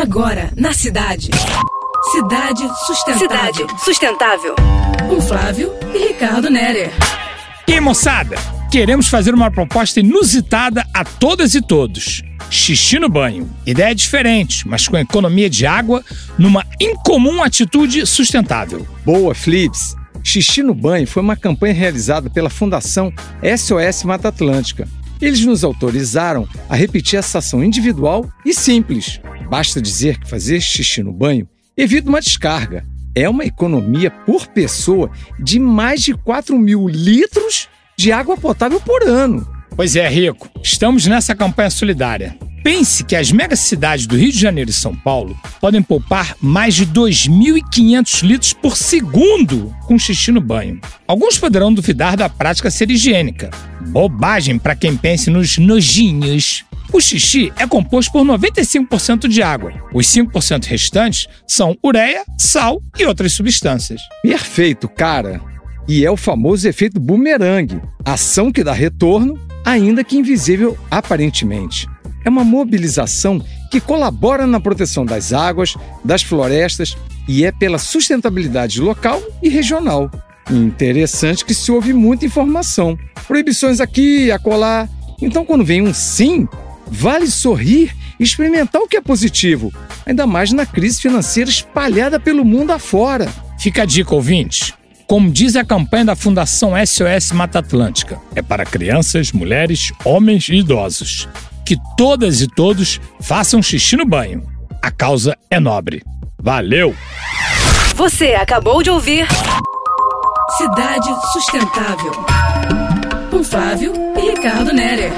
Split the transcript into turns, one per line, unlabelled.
Agora, na cidade. Cidade Sustentável.
Cidade Sustentável.
Com Flávio e Ricardo Nerer.
E aí, moçada, queremos fazer uma proposta inusitada a todas e todos. Xixi no banho. Ideia diferente, mas com economia de água numa incomum atitude sustentável.
Boa, Flips! Xixi no banho foi uma campanha realizada pela Fundação SOS Mata Atlântica. Eles nos autorizaram a repetir essa ação individual e simples. Basta dizer que fazer xixi no banho evita uma descarga. É uma economia por pessoa de mais de 4 mil litros de água potável por ano.
Pois é, Rico, estamos nessa campanha solidária. Pense que as megacidades do Rio de Janeiro e São Paulo podem poupar mais de 2.500 litros por segundo com xixi no banho. Alguns poderão duvidar da prática ser higiênica. Bobagem para quem pense nos nojinhos. O xixi é composto por 95% de água. Os 5% restantes são ureia, sal e outras substâncias.
Perfeito, cara! E é o famoso efeito bumerangue ação que dá retorno, ainda que invisível aparentemente é uma mobilização que colabora na proteção das águas, das florestas e é pela sustentabilidade local e regional. Interessante que se ouve muita informação. Proibições aqui, acolá. Então, quando vem um sim, vale sorrir e experimentar o que é positivo, ainda mais na crise financeira espalhada pelo mundo afora.
Fica a dica, ouvinte. Como diz a campanha da Fundação SOS Mata Atlântica, é para crianças, mulheres, homens e idosos que todas e todos façam xixi no banho. A causa é nobre. Valeu!
Você acabou de ouvir
Cidade Sustentável com Flávio e Ricardo Nerer.